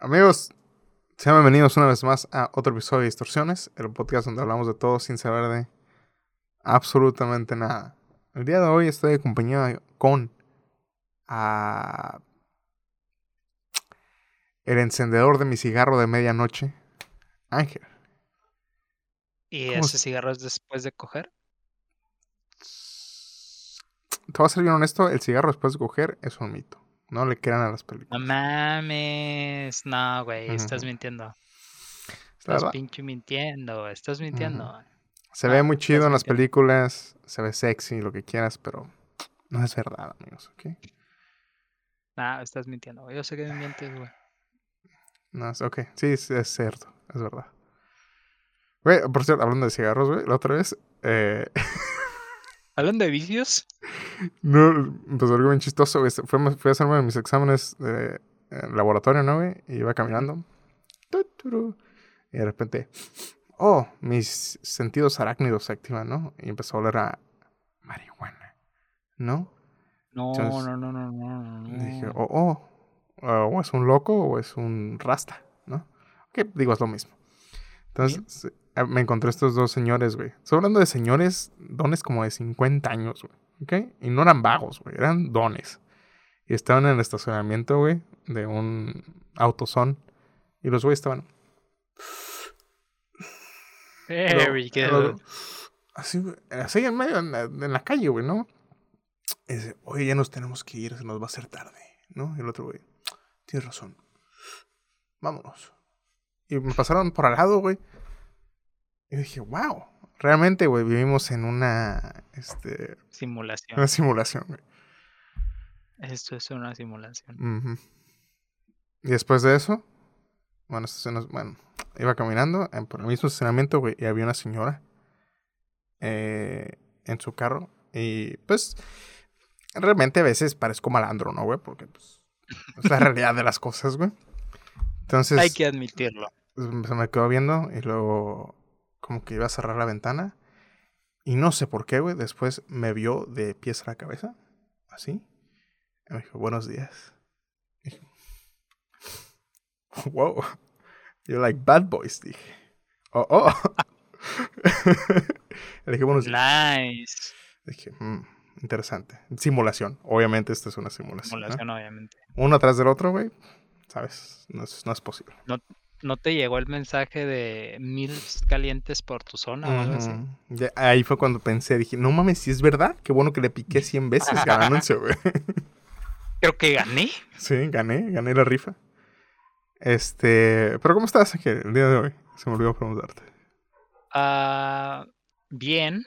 Amigos, sean bienvenidos una vez más a otro episodio de Distorsiones, el podcast donde hablamos de todo sin saber de absolutamente nada. El día de hoy estoy acompañado con a el encendedor de mi cigarro de medianoche, Ángel. ¿Y ¿Cómo ese cigarro es después de coger? Te voy a ser bien honesto, el cigarro después de coger es un mito. No le crean a las No películas. mames. No, güey, estás mintiendo. Estás pinche mintiendo, estás mintiendo. se ve Ah, muy chido en las mintiendo. películas, se ve sexy, lo que quieras, pero no es verdad, amigos, ¿ok? No, estás mintiendo. güey. Yo sé que me mientes, güey. No, es- ok, sí, es, es cierto, es verdad. Güey, por cierto, hablando de cigarros, güey, la otra vez, eh, ¿Hablan de vicios? no, empezó algo bien chistoso, güey. Fui, a- fui a hacerme mis exámenes de eh, laboratorio, ¿no, güey? Y iba caminando. Y de repente, oh, mis sentidos arácnidos se activan, ¿no? Y empezó a oler a marihuana, ¿no? No, Entonces, no, no, no, no, no. Y dije, oh, oh, ah, o es un loco o es un rasta, ¿no? Que digo, es lo mismo. Entonces, eh, me encontré estos dos señores, güey. Estoy hablando de señores, dones como de 50 años, güey. ¿Ok? Y no eran vagos, güey, eran dones. Y estaban en el estacionamiento, güey, de un autosón. Y los güeyes estaban. Very Pero- good. pero- Así, güey, así en medio, en la, en la calle, güey, ¿no? Y dice, oye, ya nos tenemos que ir, se nos va a hacer tarde, ¿no? Y el otro, güey, tienes razón. Vámonos. Y me pasaron por al lado, güey. Y dije, wow, realmente, güey, vivimos en una, este, Simulación. una simulación, güey. Esto es una simulación. Y después de eso, bueno, bueno, iba caminando en- por el mismo estacionamiento, güey, y había una señora eh, en su carro. Y pues, realmente a veces parezco malandro, ¿no, güey? Porque pues, es la realidad de las cosas, güey. Entonces, Hay que admitirlo. Se me quedó viendo y luego como que iba a cerrar la ventana. Y no sé por qué, güey. Después me vio de pies a la cabeza. Así. Y me dijo, buenos días. Y dije, wow. You're like bad boys, dije. Oh, oh. Le dije, buenos días. Nice. Dije, "Mm, interesante. Simulación. Obviamente, esta es una simulación. ¿no? Simulación, obviamente. Uno atrás del otro, güey. ¿Sabes? No es, no es posible. ¿No te llegó el mensaje de mil calientes por tu zona o algo así? Ya, ahí fue cuando pensé, dije, no mames, si es verdad, qué bueno que le piqué 100 veces cada anuncio, güey. Creo que gané. sí, gané, gané la rifa. Este, pero ¿cómo estás, Ángel, el día de hoy? Se me olvidó preguntarte. Ah, bien,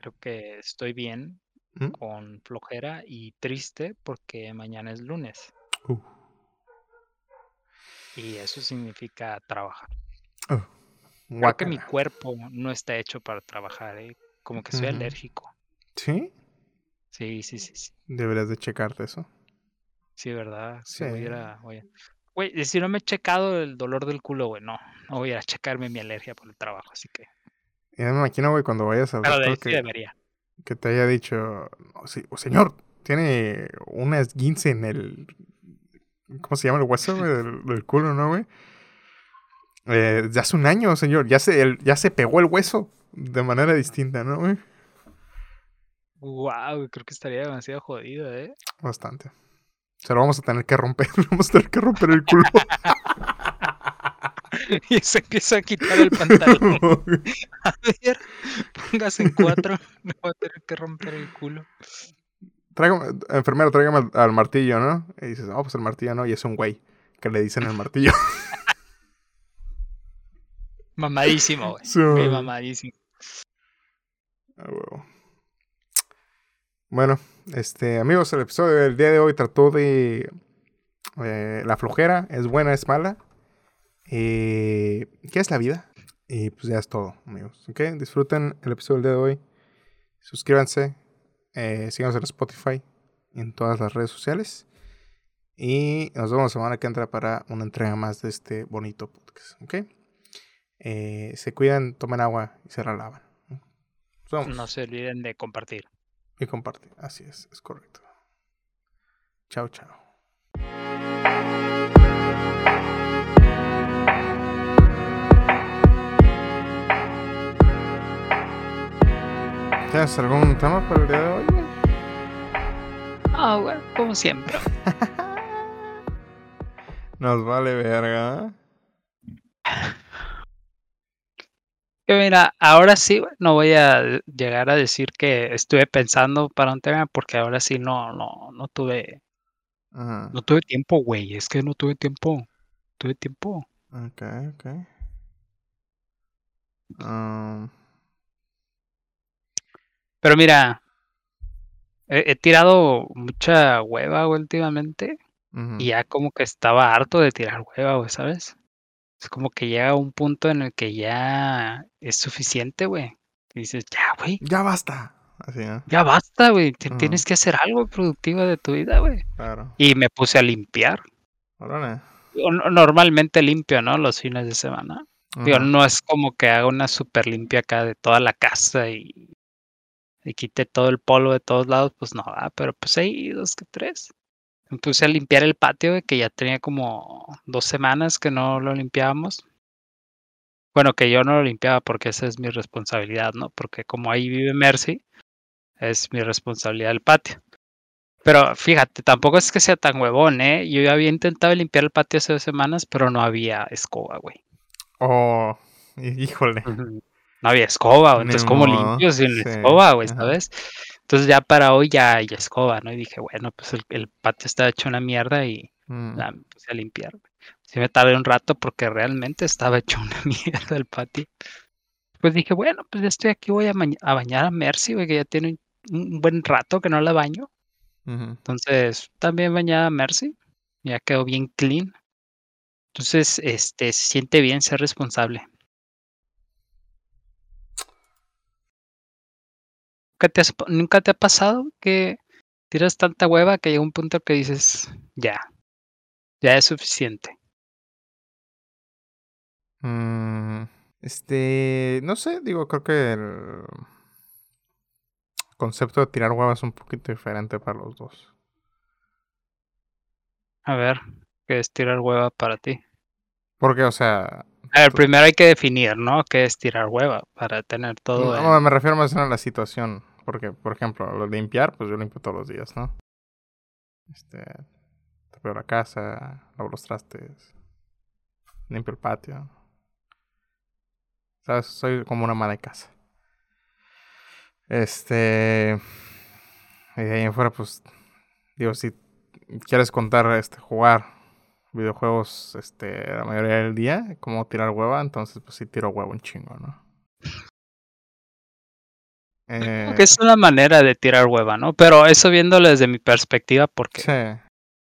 creo que estoy bien, ¿Mm? con flojera y triste porque mañana es lunes Uh. Y eso significa trabajar. Oh, Creo que mi cuerpo no está hecho para trabajar, ¿eh? Como que soy alérgico. ¿Sí? Sí, sí, sí, sí, Deberías de checarte eso. sí, ¿verdad? Sí, voy a ir Sí. a- voy a- Güey, si no me he checado el dolor del culo, güey, no, no voy a ir a checarme mi alergia por el trabajo, así que... Ya me imagino, güey, cuando vayas doctor sí que, debería. que te haya dicho, "No, sí, oh, señor, tiene una esguince en el, ¿cómo se llama el hueso, güey, del, del culo, no, güey? Eh, ya hace un año, señor, ya se, el- ya se pegó el hueso de manera distinta, ¿no, güey? Wow, creo que estaría demasiado jodido, ¿eh? Bastante. Se lo vamos a tener que romper, vamos a tener que romper el culo. y se empieza a quitar el pantalón. A ver, póngase en cuatro. Me voy a tener que romper el culo. Tráigame, enfermero, tráigame al, al martillo, ¿no? Y dices, oh, pues el martillo no, y es un güey que le dicen el martillo. Mamadísimo, güey. Mamadísimo. Ah, huevo. Bueno, este, amigos, el episodio del día de hoy trató de eh, la flojera, es buena, es mala. Eh, ¿Qué es la vida? Y pues ya es todo, amigos. ¿Ok? Disfruten el episodio del día de hoy. Suscríbanse, eh, síganos en Spotify y en todas las redes sociales. Y nos vemos la semana que entra para una entrega más de este bonito podcast. ¿Ok? Eh, se cuidan, tomen agua y se la lavan. Nos. No se olviden de compartir. Y comparte. Así es, es correcto. Chao, chao. ¿Tienes algún tema para el día de hoy? Ah, güey, como siempre. Nos vale verga. Que mira, ahora sí, no voy a llegar a decir que estuve pensando para un tema porque ahora sí no, no, no tuve, Ajá. no tuve tiempo, güey. Es que no tuve tiempo. Tuve tiempo. Ok, ok. Um, Pero mira, he, he tirado mucha hueva güey, últimamente y ya como que estaba harto de tirar hueva, güey, ¿sabes? Es como que llega un punto en el que ya es suficiente, güey. Y dices, ya, güey, Ya basta. Así, ¿no? ya basta, güey. Tienes que hacer algo productivo de tu vida, güey. Claro. Y me puse a limpiar. Yo Normalmente limpio, ¿no? Los fines de semana. Ajá. no es como que haga una super limpia acá de toda la casa y, y quite todo el polvo de todos lados, pues no, ¿verdad? pero pues ahí dos que tres. Me puse a limpiar el patio, que ya tenía como dos semanas que no lo limpiábamos. Bueno, que yo no lo limpiaba porque esa es mi responsabilidad, ¿no? Porque como ahí vive Mercy, es mi responsabilidad el patio. Pero fíjate, tampoco es que sea tan huevón, ¿eh? Yo ya había intentado limpiar el patio hace dos semanas, pero no había escoba, güey. Oh, hí- híjole. No había escoba, güey, entonces como limpio sin sí, escoba, güey, ajá. ¿sabes? Entonces ya para hoy ya hay escoba, ¿no? Y dije, bueno, pues el, el patio está hecho una mierda y Mm, me puse a limpiar. Sí me tardé un rato porque realmente estaba hecho una mierda el patio. Pues dije, bueno, pues ya estoy aquí, voy a, a bañar a Mercy, güey, que ya tiene un, un buen rato que no la baño. Entonces, también bañada a Mercy, ya quedó bien clean. Entonces, este, se siente bien ser responsable. ¿Nunca te, has- nunca te ha pasado que tiras tanta hueva que llega un punto que dices, ya, ya es suficiente? Mm, este, no sé, digo, creo que el concepto de tirar huevas es un poquito diferente para los dos. A ver, ¿qué es tirar hueva para ti? Porque, o sea, A ver, Tú- primero hay que definir, ¿no? ¿Qué es tirar hueva? Para tener todo no, me refiero más a la situación. Porque, por ejemplo, lo limpiar, pues yo limpio todos los días, ¿no? Este, trapeo la casa, lavo los trastes, limpio el patio. ¿Sabes? Soy como una ama de casa. Este. Y de ahí en fuera, pues. Digo, si quieres contar, este, jugar videojuegos, este, la mayoría del día, como tirar hueva, entonces, pues sí tiro huevo un chingo, ¿no? Eh, que es una manera de tirar hueva, ¿no? Pero eso viéndolo desde mi perspectiva, porque sí.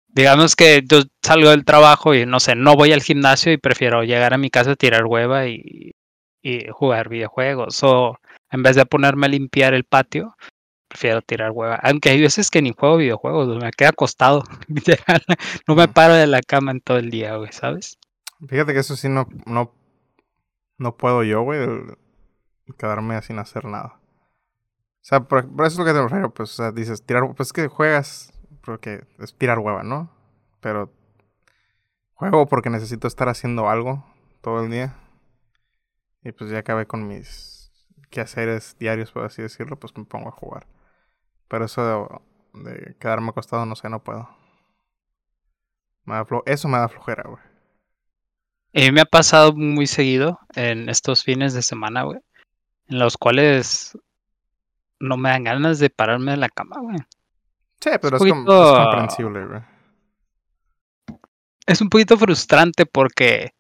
digamos que yo salgo del trabajo y no sé, no voy al gimnasio y prefiero llegar a mi casa a tirar hueva y, y jugar videojuegos. O en vez de ponerme a limpiar el patio, prefiero tirar hueva. Aunque hay veces que ni juego videojuegos, me quedo acostado. no me Ujú. paro de la cama en todo el día, güey, ¿sabes? Fíjate que eso sí no, no, no puedo yo, güey, quedarme sin hacer nada. O sea, por, eso es lo que te refiero, pues, dices, tirar, pues es que juegas porque es tirar hueva, ¿no? Pero juego porque necesito estar haciendo algo todo el día. Y pues ya acabé con mis quehaceres diarios, por así decirlo, pues me pongo a jugar. Pero eso de, quedarme acostado, no sé, no puedo. Me da eso me da flojera, güey. A mí me ha pasado muy seguido en estos fines de semana, güey, en los cuales no me dan ganas de pararme de la cama, güey. Sí, pero es, com- es poquito- comprensible, güey. Es un poquito frustrante porque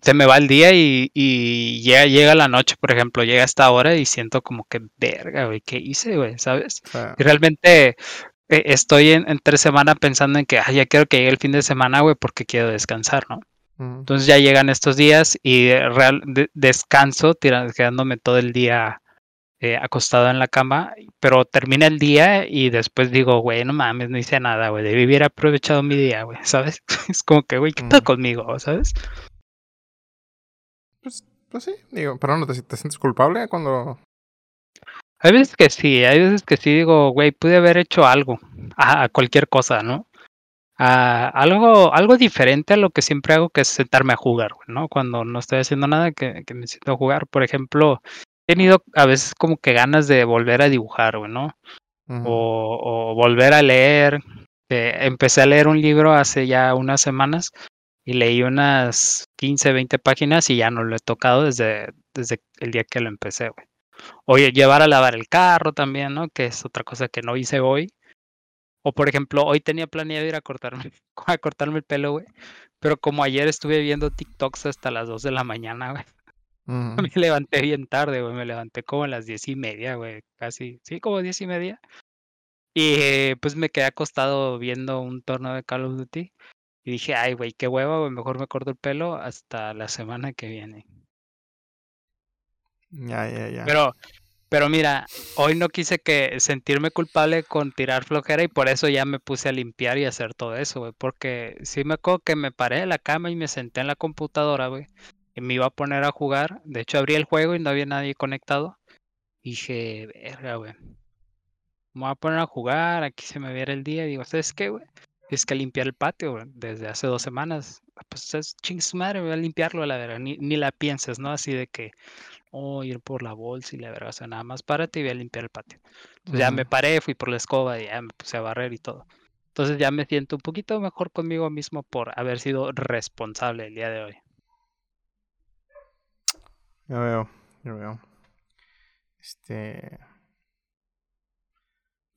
se- me va el día y, y llega, llega la noche, por ejemplo, llega esta hora y siento como que, verga, güey, ¿qué hice, güey? ¿Sabes? Y realmente eh, estoy en, entre semana pensando en que, ay, ya quiero que llegue el fin de semana, güey, porque quiero descansar, ¿no? mm, Entonces ya llegan estos días y real, de- descanso, quedándome todo el día eh, acostado en la cama, pero termina el día y después digo, güey, no mames, no hice nada, güey, debí haber aprovechado mi día, güey, ¿sabes? Es como que, güey, ¿qué tal conmigo, ¿sabes? pues, pues sí, digo, pero no te, te sientes culpable cuando. Hay veces que sí, hay veces que sí digo, güey, pude haber hecho algo, a, a cualquier cosa, ¿no? A algo, algo diferente a lo que siempre hago, que es sentarme a jugar, ¿no? Cuando no estoy haciendo nada, que, que me siento a jugar. Por ejemplo, tenido a veces como que ganas de volver a dibujar, güey, ¿no? O volver a leer. Eh, empecé a leer un libro hace ya unas semanas y leí unas 15, 20 páginas y ya no lo he tocado desde, desde el día que lo empecé, güey. Oye, llevar a lavar el carro también, ¿no? Que es otra cosa que no hice hoy. O por ejemplo, hoy tenía planeado ir a cortarme, a cortarme el pelo, güey. Pero como ayer estuve viendo TikToks hasta las 2 de la mañana, güey. Me levanté bien tarde, güey. Me levanté como a las diez y media, güey. Casi. Sí, como diez y media. Y eh, pues me quedé acostado viendo un torneo de Call of Duty. Y dije, ay, güey, qué hueva, güey. Mejor me corto el pelo hasta la semana que viene. Ya, ya, ya. Pero, pero mira, hoy no quise que sentirme culpable con tirar flojera y por eso ya me puse a limpiar y hacer todo eso, güey. Porque sí me acuerdo que me paré de la cama y me senté en la computadora, güey. Y me iba a poner a jugar. De hecho, abrí el juego y no había nadie conectado. Y dije, verga, güey. Me voy a poner a jugar, aquí se me viera el día. Y digo, ¿sabes qué, güey? Es que limpiar el patio, güey, desde hace dos semanas. Pues es ching su madre, voy a limpiarlo la verga. Ni, ni la pienses, ¿no? Así de que, oh, ir por la bolsa y la verga. O sea, nada más párate y voy a limpiar el patio. Entonces ya me paré, fui por la escoba y ya me puse a barrer y todo. Entonces ya me siento un poquito mejor conmigo mismo por haber sido responsable el día de hoy. Ya veo, ya veo. Este.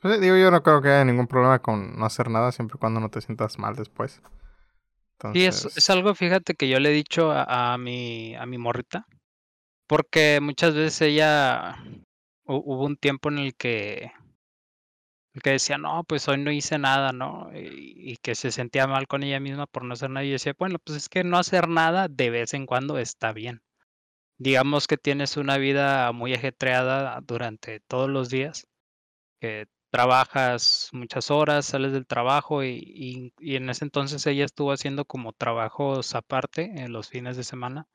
Pues digo, yo no creo que haya ningún problema con no hacer nada siempre y cuando no te sientas mal después. Sí, es, Entonces. es algo, fíjate, que yo le he dicho a, a mi, a mi morrita, porque muchas veces ella, hu- hubo un tiempo en el que, el que decía, no, pues hoy no hice nada, ¿no? Y, y que se sentía mal con ella misma por no hacer nada. Y yo decía, bueno, pues es que no hacer nada de vez en cuando está bien. Digamos que tienes una vida muy ajetreada durante todos los días, que trabajas muchas horas, sales del trabajo y, y- y en ese entonces ella estuvo haciendo como trabajos aparte en los fines de semana.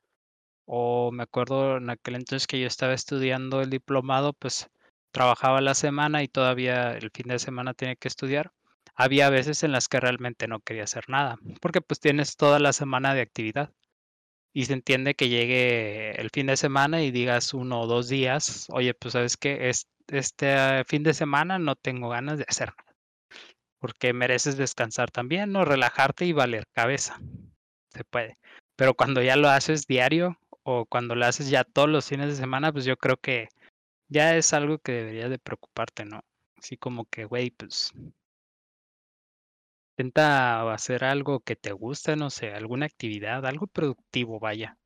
O me acuerdo en aquel entonces que yo estaba estudiando el diplomado, pues trabajaba la semana y todavía el fin de semana tenía que estudiar. Había veces en las que realmente no quería hacer nada, porque pues tienes toda la semana de actividad. Y se entiende que llegue el fin de semana y digas uno o dos días, oye, pues sabes que este fin de semana no tengo ganas de hacer nada, porque mereces descansar también, ¿no? Relajarte y valer cabeza. Se puede. Pero cuando ya lo haces diario o cuando lo haces ya todos los fines de semana, pues yo creo que ya es algo que debería de preocuparte, ¿no? Así como que, güey, pues intenta hacer algo que te guste, no sé, alguna actividad, algo productivo, vaya.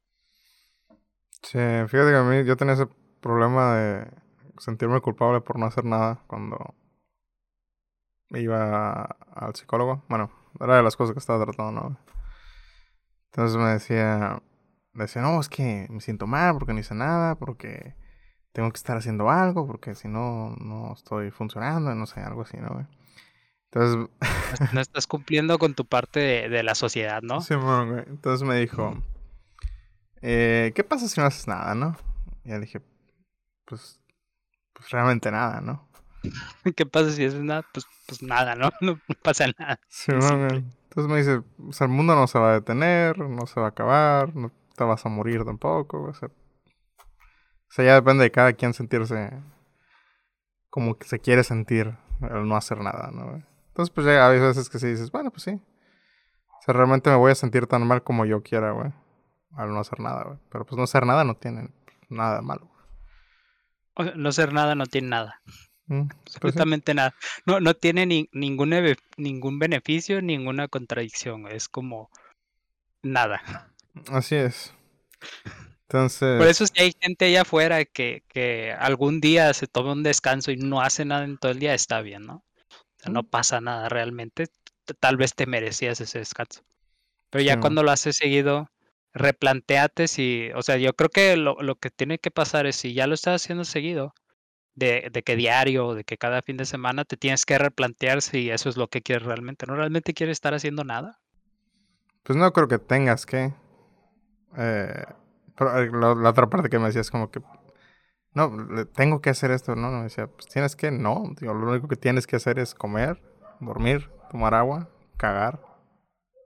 Sí, fíjate que a mí yo tenía ese problema de sentirme culpable por no hacer nada cuando iba al psicólogo. Bueno, era de las cosas que estaba tratando, ¿no? Entonces me decía, decía, no, es que me siento mal porque no hice nada, porque tengo que estar haciendo algo, porque si no, no estoy funcionando, no sé, algo así, ¿no? Entonces, No es- No estás cumpliendo con tu parte de, de la sociedad, ¿no? Simón, güey. Entonces me dijo, eh, ¿qué pasa si no haces nada, no? Y ya dije, pues, pues realmente nada, ¿no? ¿Qué pasa si es nada? Pues, pues nada, ¿no? No pasa nada. Simón, simple. güey. Entonces me dice, o sea, el mundo no se va a detener, no se va a acabar, no te vas a morir tampoco, o sea, o sea, ya depende de cada quien sentirse como que se quiere sentir al no hacer nada, ¿no? Entonces, pues ya hay veces que sí dices, bueno, pues sí. O sea, realmente me voy a sentir tan mal como yo quiera, güey. Al no hacer nada, güey. Pero pues no hacer nada no tiene nada malo. O sea, no ser nada no tiene nada. Mm, pues sí. Absolutamente nada. No, no tiene ni, ningún, ningún beneficio, ninguna contradicción. Es como nada. Así es. Entonces, Por eso si hay gente allá afuera que, que algún día se toma un descanso y no hace nada en todo el día, está bien, ¿no? Sea, no pasa nada realmente. Tal vez te merecías ese descanso. Pero ya Sí, cuando lo haces seguido, replanteate si, o sea, yo creo que lo, lo que tiene que pasar es si ya lo estás haciendo seguido, de, de que diario, de que cada fin de semana te tienes que replantear si eso es lo que quieres realmente. ¿No realmente quieres estar haciendo nada? pues no creo que tengas que. Eh, pero eh, la, la otra parte que me decía es como que. No, tengo que hacer esto, ¿no? Me decía, pues tienes que, no. Digo, lo único que tienes que hacer es comer, dormir, tomar agua, cagar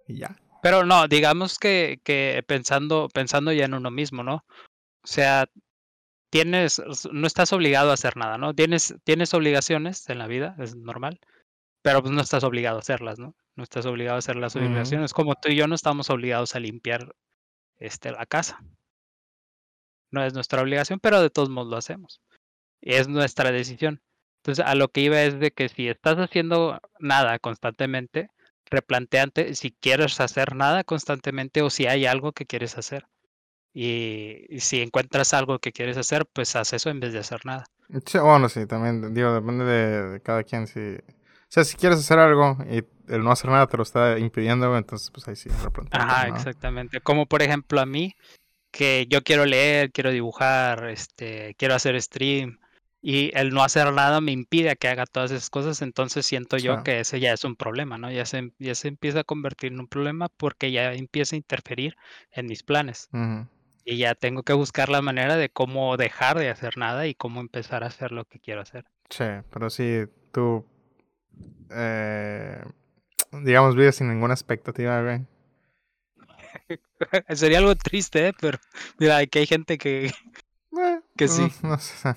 y ya. Pero no, digamos que, que pensando, pensando ya en uno mismo, ¿no? O sea, tienes, no estás obligado a hacer nada, ¿no? Tienes, tienes obligaciones en la vida, es normal, pero pues no estás obligado a hacerlas, ¿no? No estás obligado a hacer las obligaciones. Como tú y yo no estamos obligados a limpiar este, la casa. No es nuestra obligación, pero de todos modos lo hacemos. Es nuestra decisión. Entonces, a lo que iba es de que si estás haciendo nada constantemente, replanteante si quieres hacer nada constantemente o si hay algo que quieres hacer. Y, y si encuentras algo que quieres hacer, pues haz eso en vez de hacer nada. Sí, bueno, sí, también, digo, depende de, de cada quien. Si, o sea, si quieres hacer algo y el no hacer nada te lo está impidiendo, entonces pues ahí sí, replanteate, Ajá, ¿no? exactamente. Como por ejemplo a mí, que yo quiero leer, quiero dibujar, este, quiero hacer stream y el no hacer nada me impide a que haga todas esas cosas, entonces siento yo que ese ya es un problema, ¿no? Ya se, ya se empieza a convertir en un problema porque ya empieza a interferir en mis planes y ya tengo que buscar la manera de cómo dejar de hacer nada y cómo empezar a hacer lo que quiero hacer. Sí, pero si tú, eh, digamos, vives sin ninguna expectativa, güey. Sería algo triste, ¿eh? pero mira, aquí hay gente que, Eh, que sí. No sé.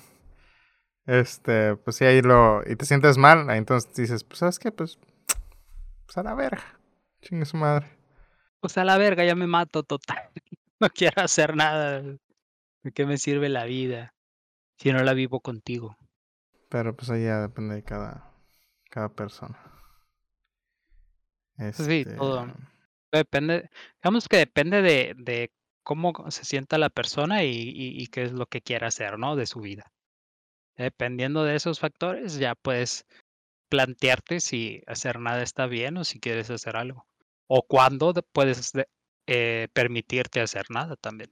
Este, pues sí, ahí lo. Y te sientes mal, ahí entonces dices, pues, ¿sabes qué? Pues. Pues a la verga. Chingue su madre. Pues a la verga, ya me mato total. No quiero hacer nada. ¿De qué me sirve la vida si no la vivo contigo? Pero pues ahí ya depende de cada. Cada persona. Sí, Este. todo. Depende, digamos que depende de, de cómo se sienta la persona y, y- qué es lo que quiera hacer, ¿no? De su vida. Dependiendo de esos factores, ya puedes plantearte si hacer nada está bien o si quieres hacer algo. O cuándo de- puedes de- eh, permitirte hacer nada también.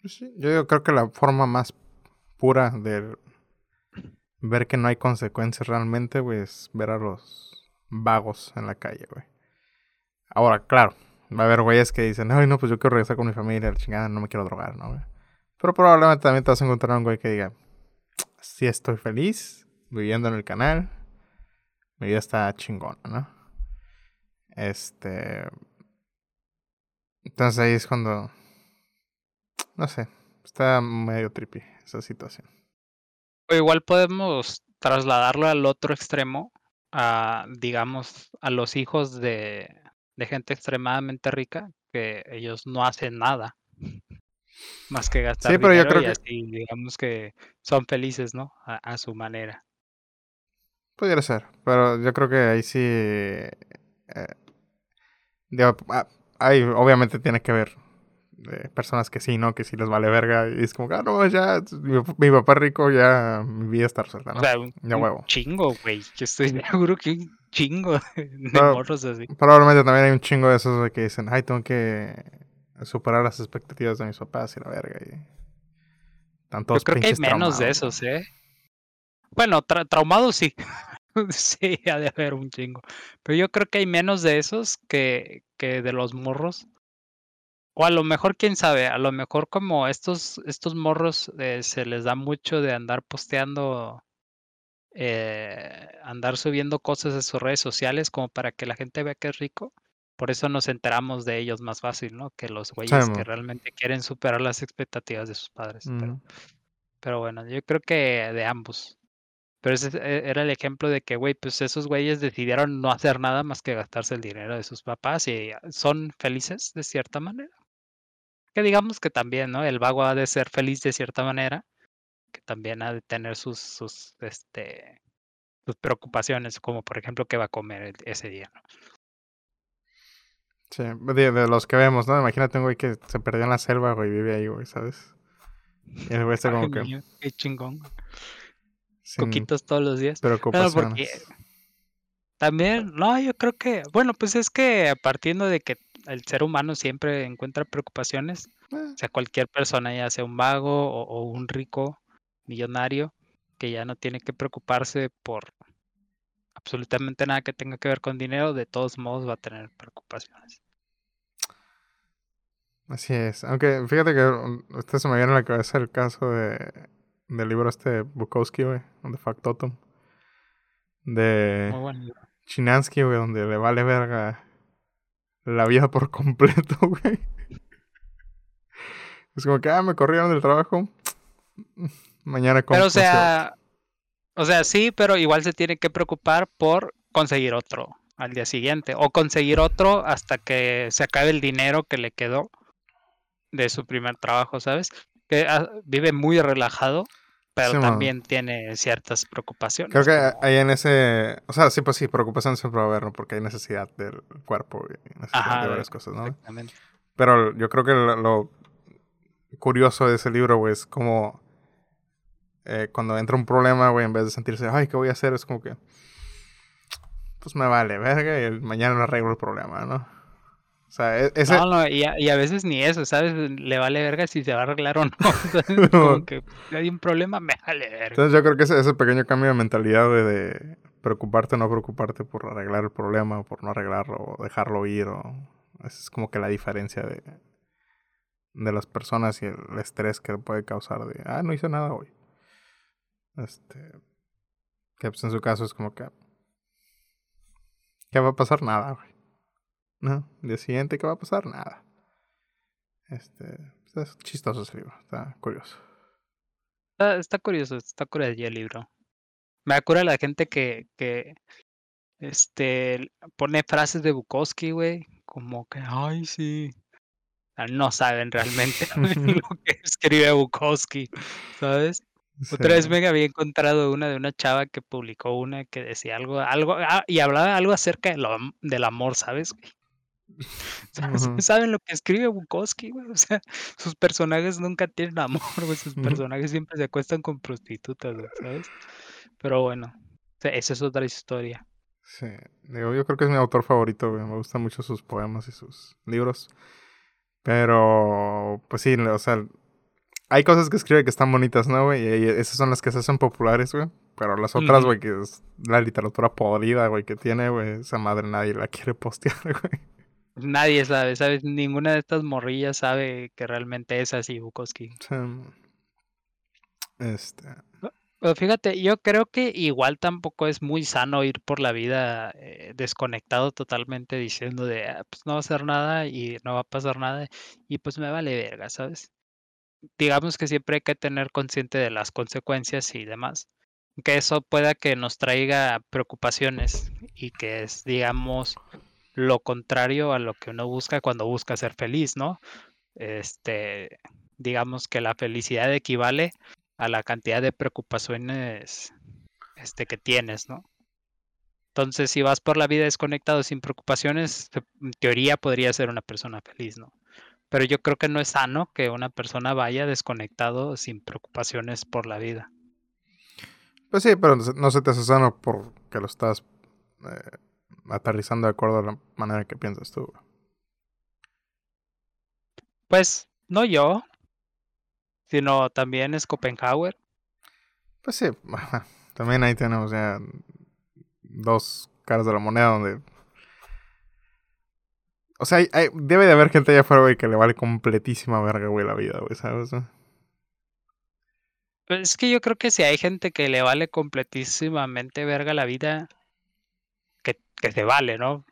Pues Yo creo que la forma más pura de ver que no hay consecuencias realmente, güey, es ver a los vagos en la calle, güey. Ahora, claro, va a haber güeyes que dicen, ay, no, pues yo quiero regresar con mi familia, chingada, no me quiero drogar, ¿no? Pero probablemente también te vas a encontrar un güey que diga, sí estoy feliz viviendo en el canal, mi vida está chingona, ¿no? Este... Entonces ahí es cuando... No sé, está medio trippy esa situación. O igual podemos trasladarlo al otro extremo, a, digamos, a los hijos de, de gente extremadamente rica, que ellos no hacen nada más que gastar Sí, pero yo creo y que- digamos que son felices, ¿no? A, a su manera. Pudiera ser, pero yo creo que ahí sí... eh, digo, ah, ahí obviamente tiene que ver eh, personas que sí, ¿no? Que sí les vale verga y es como, ah, no, ya, mi, mi papá es rico, ya mi vida está resuelta, ¿no? O sea, un, Ya un huevo. chingo, güey. Yo estoy seguro que un chingo de Pero- morros así. Probablemente también hay un chingo de esos que dicen, ay, tengo que superar las expectativas de mis papás y la verga. Y... Yo creo que hay menos de esos, ¿eh? Bueno, tra- traumados sí. sí, ha de haber un chingo. Pero yo creo que hay menos de esos que, que de los morros. O a lo mejor, quién sabe, a lo mejor como estos, estos morros eh, se les da mucho de andar posteando, eh, andar subiendo cosas a sus redes sociales como para que la gente vea que es rico. Por eso nos enteramos de ellos más fácil, ¿no? Que los güeyes que realmente quieren superar las expectativas de sus padres. Pero, Ujú. pero bueno, yo creo que de ambos. Pero ese e- era el ejemplo de que, güey, pues esos güeyes decidieron no hacer nada más que gastarse el dinero de sus papás y ah, son felices de cierta manera. Que digamos que también, ¿no? El vago ha de ser feliz de cierta manera, que también ha de tener sus, sus, este, sus preocupaciones, como por ejemplo qué va a comer ese día, ¿no? Sí, de, de los que vemos, ¿no? Imagínate un güey que se perdió en la selva, güey, y vive ahí, güey, ¿sabes? Y el güey está como que qué chingón. sin Coquitos todos los días. preocupaciones. porque También, no, yo creo que, bueno, pues es que partiendo de que el ser humano siempre encuentra preocupaciones, Eh, o sea, cualquier persona, ya sea un vago o, o un rico millonario, que ya no tiene que preocuparse por absolutamente nada que tenga que ver con dinero, de todos modos va a tener preocupaciones. Así es. Aunque fíjate que este se me viene a la cabeza el caso de del libro este Bukowski, güey, de Factotum. De. Chinansky, güey, donde le vale verga la vida por completo, güey. Es como que, ah, me corrieron del trabajo. Mañana Pero o sea, o sea, sí, pero igual se tiene que preocupar por conseguir otro al día siguiente o conseguir otro hasta que se acabe el dinero que le quedó de su primer trabajo, ¿sabes? Que ah, vive muy relajado, pero Sí, man. también tiene ciertas preocupaciones. Creo que como- hay en ese. O sea, sí, pues sí, preocupación siempre va a haber, ¿no? Porque hay necesidad del cuerpo y necesidad Ajá, de varias cosas, ¿no? Exactamente. Pero yo creo que lo, lo curioso de ese libro, güey, es como. eh, cuando entra un problema, güey, en vez de sentirse, ay, ¿qué voy a hacer? Es como que. Pues me vale, verga, y mañana arreglo el problema, ¿no? O sea, e- ese. No, no, y a, y a veces ni eso, ¿sabes? Le vale verga si se va a arreglar o no. Como que si hay un problema, me vale verga. Entonces yo creo que ese, ese pequeño cambio de mentalidad de, de preocuparte o no preocuparte por arreglar el problema o por no arreglarlo o dejarlo ir o esa es como que la diferencia de, de las personas y el estrés que puede causar de ah no hice nada hoy este que pues en su caso es como que ¿qué va a pasar? nada güey no el día siguiente ¿qué va a pasar? nada este es chistoso ese libro está curioso Está, está curioso, está curioso el libro. Me acuerda la gente que, que este pone frases de Bukowski, güey, como que, ay, sí. Ah, No saben realmente lo que escribe Bukowski, ¿sabes? Otra vez me había encontrado una de una chava que publicó una que decía algo, algo, ah, y hablaba algo acerca de lo am- del amor, ¿sabes? ¿Saben lo que escribe Bukowski, güey? O sea, sus personajes nunca tienen amor, güey. Sus personajes siempre se acuestan con prostitutas, güey, ¿sabes? Pero bueno, esa es otra historia. Sí, digo, yo creo que es mi autor favorito, güey. Me gustan mucho sus poemas y sus libros. Pero, pues sí, o sea, hay cosas que escribe que están bonitas, ¿no, güey? Y esas son las que se hacen populares, güey. Pero las otras, güey, que es la literatura podrida, güey, que tiene, güey, esa madre nadie la quiere postear, güey. Nadie sabe, ¿sabes? Ninguna de estas morrillas sabe que realmente es así Bukowski. Este, Pero fíjate, yo creo que igual tampoco es muy sano ir por la vida eh, desconectado totalmente diciendo de, "Ah, pues no va a hacer nada y no va a pasar nada y pues me vale verga, ¿sabes? Digamos que siempre hay que tener consciente de las consecuencias y demás. Que eso pueda que nos traiga preocupaciones y que es, digamos, lo contrario a lo que uno busca cuando busca ser feliz, ¿no? Este, digamos que la felicidad equivale a la cantidad de preocupaciones este, que tienes, ¿no? Entonces, si vas por la vida desconectado sin preocupaciones, en teoría podría ser una persona feliz, ¿no? Pero yo creo que no es sano que una persona vaya desconectado sin preocupaciones por la vida. pues sí, pero no se te hace sano porque lo estás eh, aterrizando de acuerdo a la manera que piensas tú. Pues no yo, sino también Schopenhauer. Pues sí, también ahí tenemos ya dos caras de la moneda donde... O sea, hay- hay- debe de haber gente allá afuera, güey, que le vale completísima verga, güey, la vida, güey, ¿sabes? Pues es que yo creo que si hay gente que le vale completísimamente verga la vida, que, que se vale, ¿no?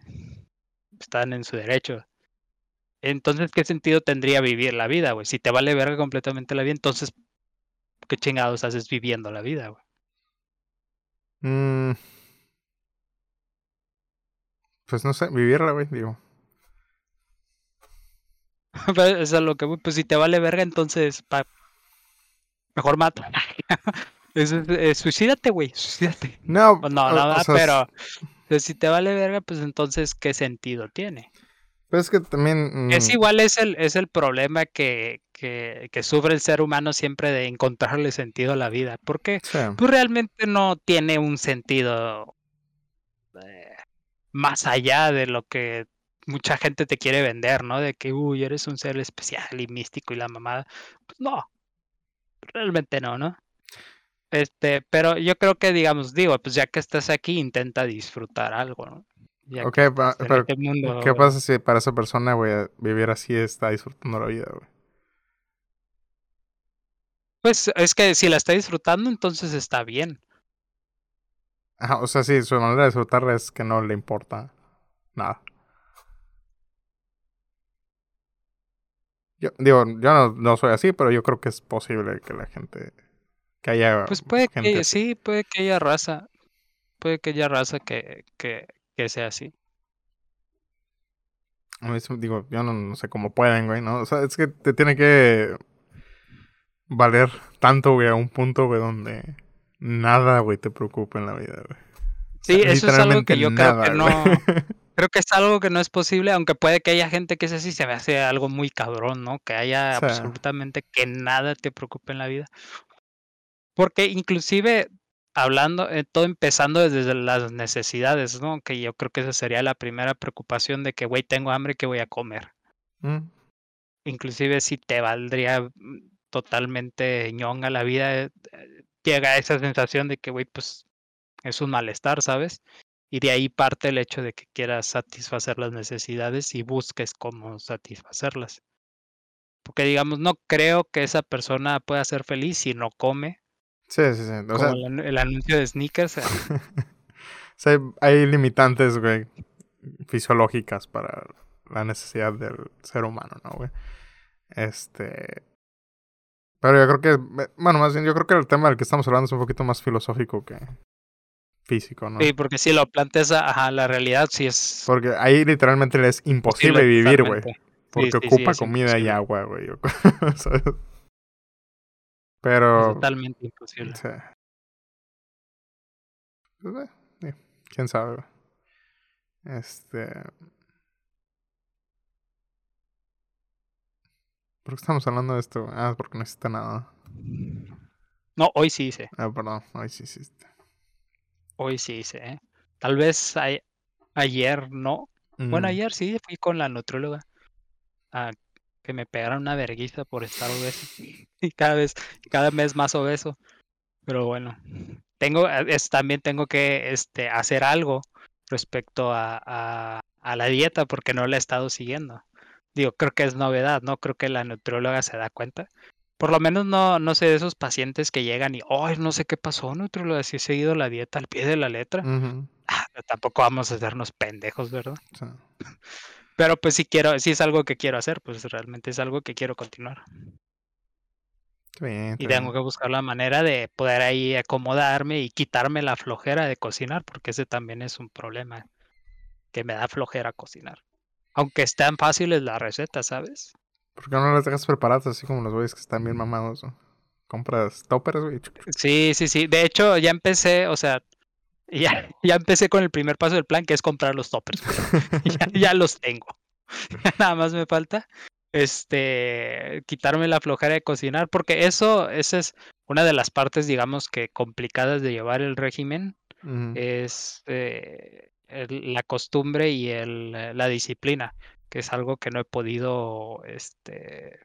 Están en su derecho. Entonces, ¿qué sentido tendría vivir la vida, güey? Si te vale verga completamente la vida, entonces, ¿qué chingados haces viviendo la vida, güey? Mm. Pues no sé, vivirla, güey, digo. Eso es lo que pues si te vale verga, entonces, pa- mejor es- eh, suicídate, güey, suicídate. No, Pues no, o- no, o ¿verdad? sea, pero pues, si te vale verga, pues entonces, ¿qué sentido tiene? Pues es que también... Es mm, igual es el, es el problema que, que, que sufre el ser humano siempre de encontrarle sentido a la vida, porque sí. pues realmente no tiene un sentido eh, más allá de lo que mucha gente te quiere vender, ¿no? De que, uy, eres un ser especial y místico y la mamada. Pues no, realmente no, ¿no? Este, pero yo creo que, digamos, digo, pues ya que estás aquí, intenta disfrutar algo, ¿no? Ya Ok, que pa- pero este mundo, ¿qué pasa si para esa persona, güey, vivir así está disfrutando la vida, güey? Pues es que si la está disfrutando, entonces está bien. Ajá, o sea, sí, su manera de disfrutarla es que no le importa nada. Yo, digo, yo no, no soy así, pero yo creo que es posible que la gente. Que haya. Pues puede gente que, así. sí, puede que haya raza. Puede que haya raza que, que, que sea así. A mí se- digo, yo no, no sé cómo pueden, güey, ¿no? O sea, es que te tiene que valer tanto, güey, a un punto, güey, donde nada, güey, te preocupa en la vida, güey. O Sí, sea, eso es algo que yo creo que no. güey. Creo que es algo que no es posible, aunque puede que haya gente que es así, se me hace algo muy cabrón, ¿no? Que haya O sea. absolutamente que nada te preocupe en la vida. Porque inclusive hablando, eh, todo empezando desde las necesidades, ¿no? Que yo creo que esa sería la primera preocupación de que, güey, tengo hambre, ¿qué voy a comer? Mm, Inclusive si te valdría mm, totalmente ñonga la vida, eh, eh, llega esa sensación de que, güey, pues es un malestar, ¿sabes? Y de ahí parte el hecho de que quieras satisfacer las necesidades y busques cómo satisfacerlas. Porque digamos, no creo que esa persona pueda ser feliz si no come, Sí, sí, sí. O como sea, el, anu- el anuncio de sneakers. o sea, hay limitantes, güey, fisiológicas para la necesidad del ser humano, ¿no, güey? Este... Pero yo creo que, bueno, más bien yo creo que el tema del que estamos hablando es un poquito más filosófico que físico, ¿no? Sí, porque si lo planteas ajá, la realidad, sí es Porque ahí literalmente le es imposible posible vivir, güey. Porque sí, sí, ocupa comida y agua, güey. ¿sabes? Es Pero... totalmente imposible. sí. Pues, eh, quién sabe. Este... ¿Por qué estamos hablando de esto? Ah, porque no existe nada. No, hoy sí hice. Ah, perdón. Ay, sí existe. Hoy sí hice. ¿eh? Tal vez a- ayer no. Bueno, Mm, ayer sí fui con la nutróloga a que me pegaran una verguiza por estar obeso. Y cada vez, cada mes más obeso. Pero bueno, tengo, es, también tengo que este, hacer algo respecto a, a, a la dieta porque no la he estado siguiendo. Digo, creo que es novedad, ¿no? Creo que la nutrióloga se da cuenta. Por lo menos no, no sé de esos pacientes que llegan y, ay, no sé qué pasó, nutrióloga, si he seguido la dieta al pie de la letra. Ah, tampoco vamos a hacernos pendejos, ¿verdad? sea, Pero pues si quiero, si es algo que quiero hacer, pues realmente es algo que quiero continuar. bien, Y tengo bien. que buscar la manera de poder ahí acomodarme y quitarme la flojera de cocinar, porque ese también es un problema, que me da flojera cocinar. Aunque están fáciles las recetas, ¿sabes? ¿Por qué no las dejas preparadas así como los güeyes que están bien mamados? ¿no? Compras toppers, güey. Sí, sí, sí. De hecho, ya empecé, o sea, ya, ya empecé con el primer paso del plan, que es comprar los toppers. ya, ya los tengo. Nada más me falta este quitarme la flojera de cocinar, porque eso, esa es una de las partes, digamos que complicadas de llevar el régimen, es eh, el- la costumbre y el, la disciplina, que es algo que no he podido, este,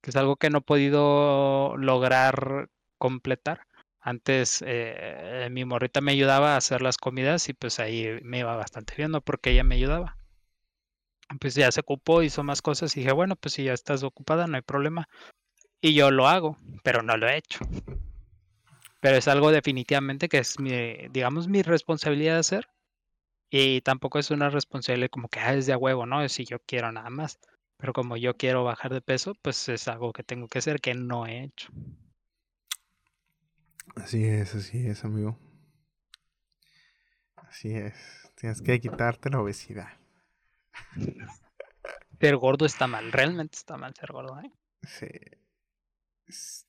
que es algo que no he podido lograr completar. Antes eh, mi morrita me ayudaba a hacer las comidas y pues ahí me iba bastante bien, ¿no? Porque ella me ayudaba. Pues ya se ocupó, hizo más cosas y dije, bueno, pues si ya estás ocupada, no hay problema. Y yo lo hago, pero no lo he hecho. Pero es algo definitivamente que es mi, digamos, mi responsabilidad de hacer. Y tampoco es una responsabilidad como que ah, es de a huevo, ¿no? Si yo quiero nada más. Pero como yo quiero bajar de peso, pues es algo que tengo que hacer que no he hecho. Así es, así es, amigo. Así es. Tienes que quitarte la obesidad. Ser gordo está mal, realmente está mal ser gordo, ¿eh? Sí. Es-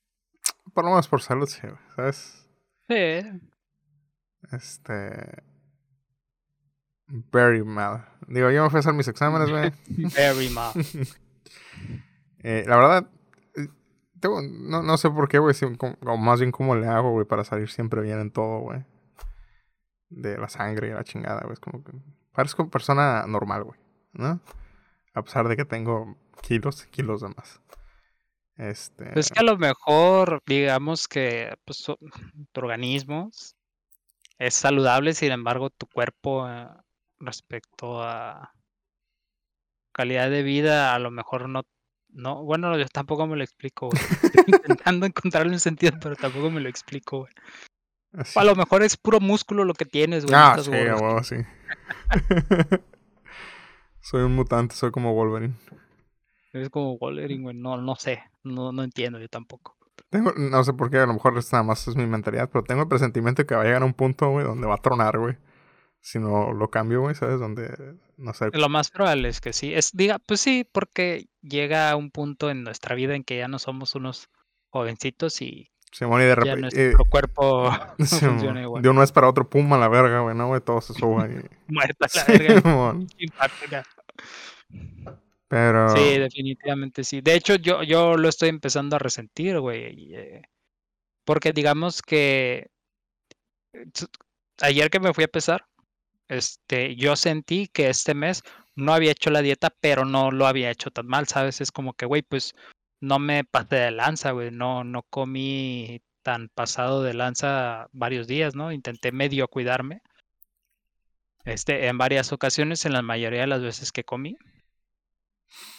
Por lo menos por salud, ¿sabes? Sí, Este. Very mal. Digo, yo me fui a hacer mis exámenes, güey. very mal. Eh, la verdad, tengo- no, no sé por qué, güey. O más bien cómo le hago, güey, para salir siempre bien en todo, güey. De la sangre y la chingada, güey. Es como que parezco persona normal, güey. ¿No? A pesar de que tengo kilos y kilos de más. Este. Pues que a lo mejor, digamos que pues, tu organismo es saludable, sin embargo, tu cuerpo eh, respecto a calidad de vida, a lo mejor no, no, bueno, yo tampoco me lo explico, güey. Estoy intentando encontrarle un sentido, pero tampoco me lo explico, güey. así. A lo mejor es puro músculo lo que tienes, güey. no Ah, sí, huevo, sí. soy un mutante, soy como Wolverine. Es como Wolverine, güey. No, no sé. No, no entiendo yo tampoco. Tengo, no sé por qué, a lo mejor nada más es mi mentalidad, pero tengo el presentimiento que va a llegar a un punto, güey, donde va a tronar, güey. Si no lo cambio, güey, ¿sabes? Donde, no sé. Lo más probable es que sí. Es, diga, pues sí, porque llega un punto en nuestra vida en que ya no somos unos jovencitos y Simón, y de repente. nuestro cuerpo no Simón, funciona igual. de un mes para otro, pum, a la verga, güey, ¿no, güey? Todo se y... Muerta la verga. Pero... Sí, definitivamente sí. De hecho, yo, yo lo estoy empezando a resentir, güey. eh, Porque digamos que eh, ayer que me fui a pesar, este, yo sentí que este mes no había hecho la dieta, pero no lo había hecho tan mal, ¿sabes? Es como que, güey, pues no me pasé de lanza, güey. No, no comí tan pasado de lanza varios días, ¿no? Intenté medio cuidarme. Este, en varias ocasiones, en la mayoría de las veces que comí.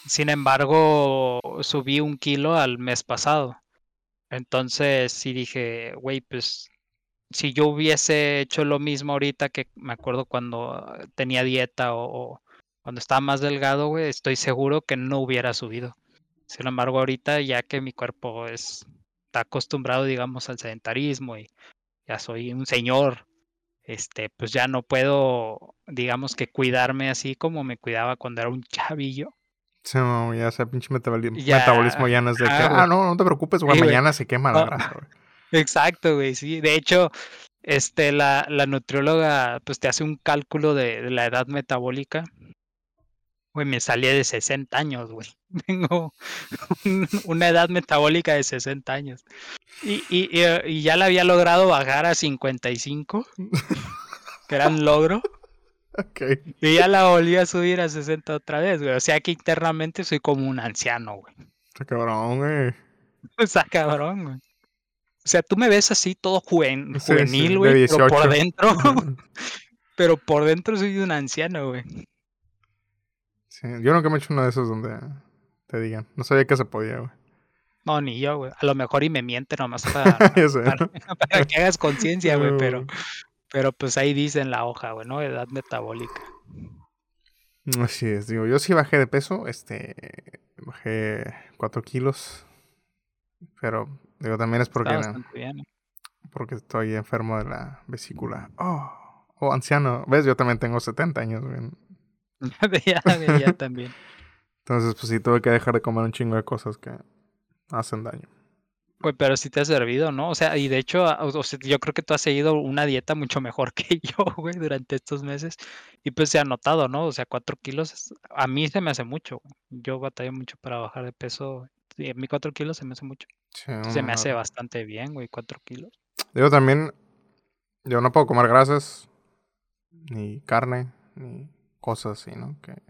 Sin embargo, subí un kilo al mes pasado. Entonces sí dije, güey, pues si yo hubiese hecho lo mismo ahorita que me acuerdo cuando ah, tenía dieta o, o cuando estaba más delgado, güey, estoy seguro que no hubiera subido. Sin embargo, ahorita ya que mi cuerpo es, está acostumbrado, digamos, al sedentarismo y ya soy un señor, este, pues ya no puedo, digamos que cuidarme así como me cuidaba cuando era un chavillo. Simón, ya ese pinche metaboli- Ya, metabolismo ya no es de que, ajá, güey. ah, no, no te preocupes, güey, Sí, güey. mañana se quema la No. grasa, güey. Exacto, güey, sí. De hecho, este, la, la nutrióloga, pues te hace un cálculo de, de la edad metabólica. Güey, me salía de 60 años, güey. Tengo un- una edad metabólica de 60 años. Y, y, y, eh, y ya la había logrado bajar a 55, que era un logro. Ok. Y ya la volví a subir a 60 otra vez, güey. O sea que internamente soy como un anciano, güey. Está cabrón, güey. Está cabrón, güey. O sea, tú me ves así todo Sí, sí, juvenil, güey, pero por 18. dentro, pero por dentro soy un anciano, güey. Sí, yo nunca me he hecho uno de esos donde te digan. No sabía que se podía, güey. No, ni yo, güey. A lo mejor y me miente nomás para, que hagas conciencia, güey, pero, pero pues ahí dice en la hoja, güey, ¿no? Edad metabólica. Así es, digo, yo sí bajé de peso, este, bajé 4 kilos, pero, digo, también es porque, bien. ¿eh? porque estoy enfermo de la vesícula. Oh, oh, anciano, ves, yo también tengo 70 años, ya, ya, ya también. Entonces, pues sí, tuve que dejar de comer un chingo de cosas que hacen daño. Güey, pero sí te ha servido, ¿no? O sea, y de hecho, a- o sea, yo creo que tú has seguido una dieta mucho mejor que yo, güey, durante estos meses. Y pues se ha notado, ¿no? O sea, cuatro kilos, a mí se me hace mucho. güey. Yo batallo mucho para bajar de peso. Y a mí cuatro kilos se me hace mucho. Sí, Se me una hace madre. bastante bien, güey, cuatro kilos. Digo, también, yo no puedo comer grasas, ni carne, ni cosas así, ¿no? Que,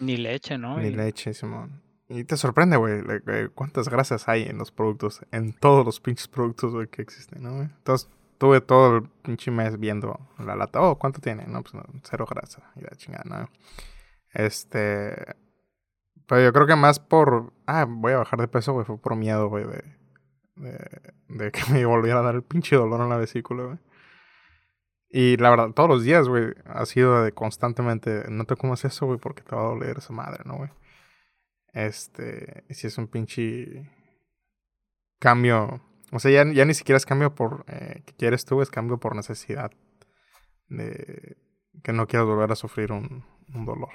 Ni leche, ¿no? Ni Y- leche, Simón. Y te sorprende, güey, cuántas grasas hay en los productos, en todos los pinches productos, güey, que existen, ¿no, güey? Entonces, tuve todo el pinche mes viendo la lata. Oh, ¿cuánto tiene? No, pues no, cero grasa. Y la chingada, ¿no? Este... Pero yo creo que más por... Ah, voy a bajar de peso, güey, fue por miedo, güey, de, de... Que me volviera a dar el pinche dolor en la vesícula, güey. Y la verdad, todos los días, güey, ha sido de constantemente, no te comas eso, güey, porque te va a doler esa madre, ¿no, güey? Este, si es un pinche cambio, o sea, ya, ni siquiera es cambio por eh, que quieres tú, es cambio por necesidad de que no quieras volver a sufrir un, dolor.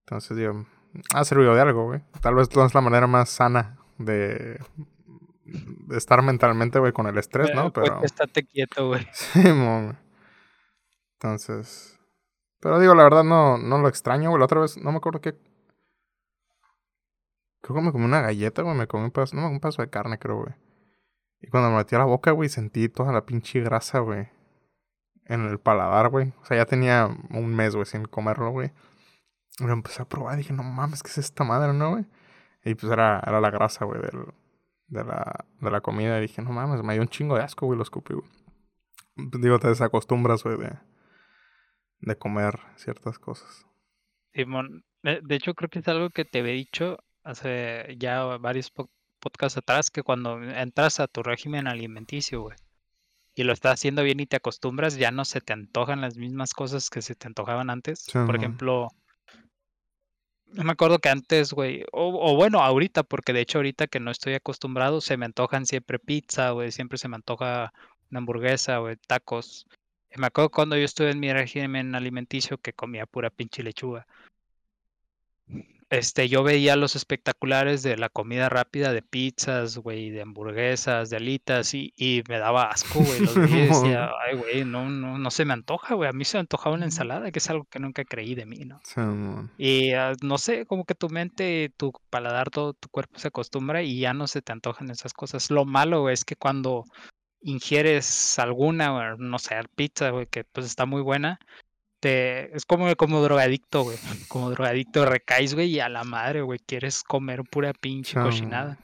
Entonces, digo, ha servido de algo, güey. Tal vez no es la manera más sana de estar mentalmente, güey, con el estrés, ¿no? Güey, Pero... estate quieto, güey. Sí, mon. Entonces. Pero digo, la verdad no, no lo extraño, güey. La otra vez, no me acuerdo qué. Creo que me comí una galleta, güey. Me comí un pedazo, no, un pedazo de carne, creo, güey. Y cuando me metí a la boca, güey, sentí toda la pinche grasa, güey. En el paladar, güey. O sea, ya tenía un mes, güey, sin comerlo, güey. Lo empecé a probar y dije, no mames, ¿qué es esta madre, no, güey? Y pues era, era la grasa, güey, del, de, la, de la comida. Y dije, no mames, me dio un chingo de asco, güey, lo escupí, güey. Digo, te desacostumbras, güey, de, de comer ciertas cosas. Simón, de de hecho creo que es algo que te había dicho hace ya varios po- podcasts atrás, que cuando entras a tu régimen alimenticio, güey, y lo estás haciendo bien y te acostumbras, ya no se te antojan las mismas cosas que se te antojaban antes. Sí, Por ejemplo, No me acuerdo que antes, güey, o, bueno, ahorita, porque de hecho ahorita que no estoy acostumbrado, se me antojan siempre pizza, güey, siempre se me antoja una hamburguesa, güey, tacos. Me acuerdo cuando yo estuve en mi régimen alimenticio que comía pura pinche lechuga. Este, yo veía los espectaculares de la comida rápida de pizzas, güey, de hamburguesas, de alitas, y, y me daba asco, güey. Los y decía, ay, güey, no, no, no se me antoja, güey. A mí se me antojaba una ensalada, que es algo que nunca creí de mí, ¿no? Y ah, no sé, como que tu mente, tu paladar, todo tu cuerpo se acostumbra y ya no se te antojan esas cosas. Lo malo es que cuando ingieres alguna, no sé, pizza, güey, que pues está muy buena, te, es como, como drogadicto, güey. Como drogadicto recaes, güey, y a la madre, güey, quieres comer pura pinche cochinada.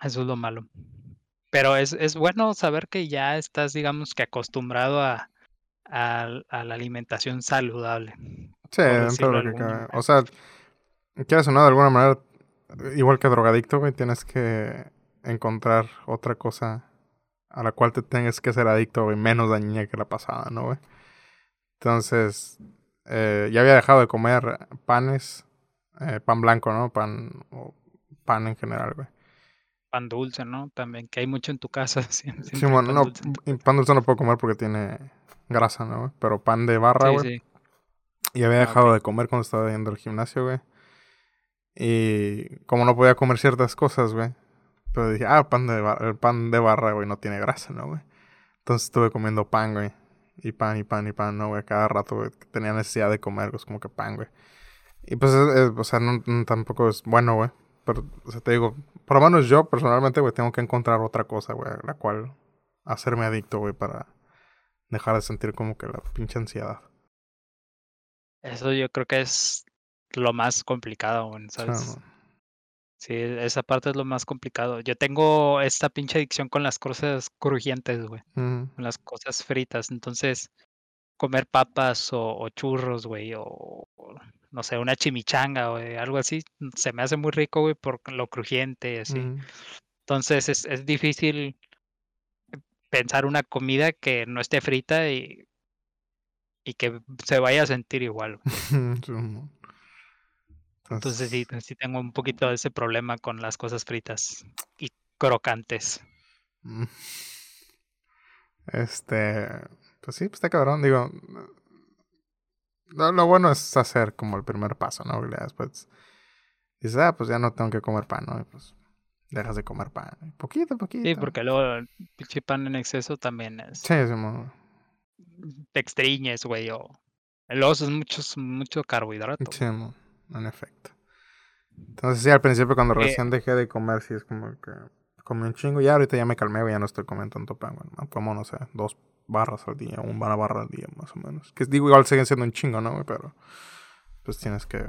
Eso es lo malo. Pero es, es bueno saber que ya estás, digamos, que acostumbrado a, a, a la alimentación saludable. Sí, dentro de lo que cabe. O sea, quieras o no, de alguna manera, igual que drogadicto, güey, tienes que encontrar otra cosa a la cual te tengas que ser adicto, güey, menos dañina que la pasada, ¿no, güey? Entonces, eh, ya había dejado de comer panes, eh, pan blanco, ¿no? Pan, o pan en general, güey. Pan dulce, ¿no? También, que hay mucho en tu casa. sie- Siempre, Sí, bueno, pan no, dulce pan dulce no puedo comer porque tiene grasa, ¿no? güey? Pero pan de barra, Sí, güey. sí. Y había Ah, dejado de comer cuando estaba yendo al gimnasio, güey. Y como no podía comer ciertas cosas, güey. Pues dije, ah, pan de barra, el pan de barra, güey, no tiene grasa, ¿no, güey? Entonces estuve comiendo pan, güey. Y pan, y pan, y pan, ¿no, güey? Cada rato, güey, tenía necesidad de comer, pues como que pan, güey. Y pues, es- es- o sea, no, no tampoco es bueno, güey. Pero, o sea, te digo, por lo menos yo personalmente, güey, tengo que encontrar otra cosa, güey, la cual hacerme adicto, güey, para dejar de sentir como que la pinche ansiedad. Eso yo creo que es lo más complicado, güey, O sea, ¿sabes? Sí, esa parte es lo más complicado. Yo tengo esta pinche adicción con las cosas crujientes, güey, con las cosas fritas. Entonces, comer papas o, o churros, güey, o, o, no sé, una chimichanga, güey, algo así, se me hace muy rico, güey, por lo crujiente y así. Entonces, es, es difícil pensar una comida que no esté frita y, y que se vaya a sentir igual. Entonces sí, sí tengo un poquito de ese problema con las cosas fritas y crocantes. Mm. Este, pues sí, pues está cabrón, digo. Lo, lo bueno es hacer como el primer paso, ¿no? Y después dices, ah, pues ya no tengo que comer pan, ¿no? Y pues dejas de comer pan. Poquito, poquito. Sí, porque luego el pinche pan en exceso también es. Sí, sí, mo. Te extriñes, güey, o. Luego es mucho, mucho carbohidrato. Sí, en efecto. Entonces sí, al principio cuando Eh, recién dejé de comer, sí es como que comí un chingo. Ya ahorita ya me calmé, güey, ya no estoy comiendo tanto pan, güey. ¿no? Como, no sé, dos barras al día, una barra al día, más o menos. Que digo, igual siguen siendo un chingo, ¿no, güey? Pero pues tienes que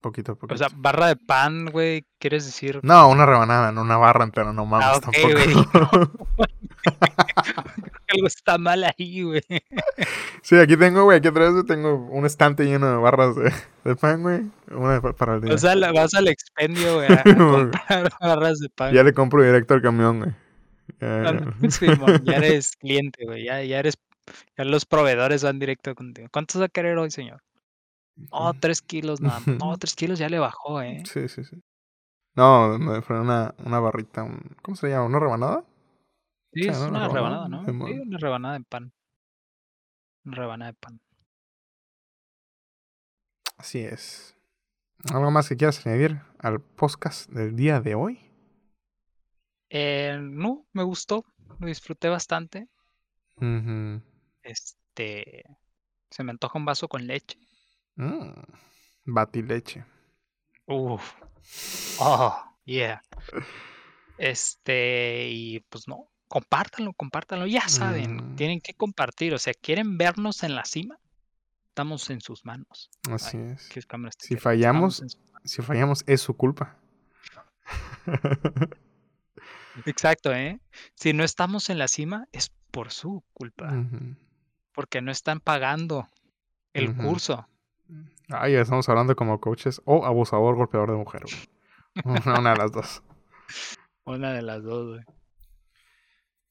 poquito a O poquito. sea, barra de pan, güey, ¿quieres decir? no, una rebanada, no una barra entera, no mames Ah, ok, tampoco. Algo está mal ahí, güey. sí, aquí tengo, güey, aquí atrás tengo un estante lleno de barras de, de pan, güey. Una pa- para el día. O sea, la- vas al expendio, güey, a, a comprar barras de pan. ya le compro directo al camión, güey. Ya, Ah, ya eres cliente, güey. Ya, ya eres. Ya los proveedores van directo contigo. ¿Cuántos va a querer hoy, señor? Oh, tres kilos nada. No, tres kilos ya le bajó, ¿eh? Sí, sí, sí. No, me fue una, una barrita, un- ¿cómo se llama? ¿Una rebanada? Sí, es una Una rebanada, rebanada, ¿no? Sí, una rebanada de pan. Una rebanada de pan. Así es. ¿Algo más que quieras añadir al podcast del día de hoy? Eh, no, me gustó. Lo disfruté bastante. Ujú. Este. Se me antoja un vaso con leche. Mm, Batileche. Uf. Oh, yeah. Este, y pues no, compártanlo, compártanlo. Ya saben, Mm. tienen que compartir. O sea, ¿quieren vernos en la cima? Estamos en sus manos. Así Ay, es. ¿Qué cámara está Si fallamos- Si fallamos, es su culpa. Exacto, ¿eh? Si no estamos en la cima, es por su culpa. Porque no están pagando el curso. Ay, ya estamos hablando como coaches o abusador, golpeador de mujer. güey. Una, una de las dos. Una de las dos, güey.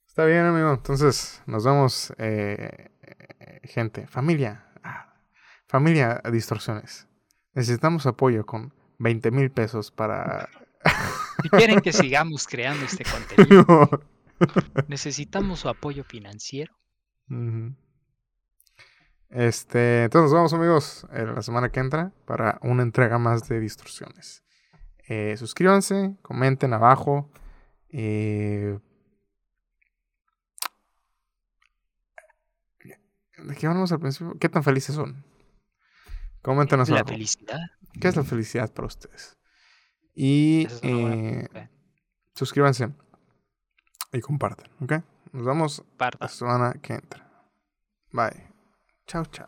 Está bien, amigo. Entonces, nos vemos, eh, eh, gente. Familia. Ah, familia, distorsiones. Necesitamos apoyo con 20 mil pesos para... Si quieren que sigamos creando este contenido, necesitamos su apoyo financiero. Este, entonces nos vemos amigos en la semana que entra para una entrega más de distorsiones. Eh, suscríbanse, comenten abajo. eh, ¿De qué hablamos al principio? ¿Qué tan felices son? Coméntenos La felicidad. ¿Qué es la felicidad para ustedes? Y es eh, pregunta. suscríbanse y compartan, ¿ok? Nos vemos Parda. la semana que entra. Bye. Chao, chao.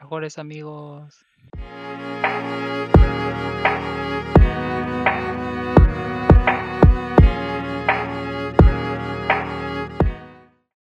Mejores amigos.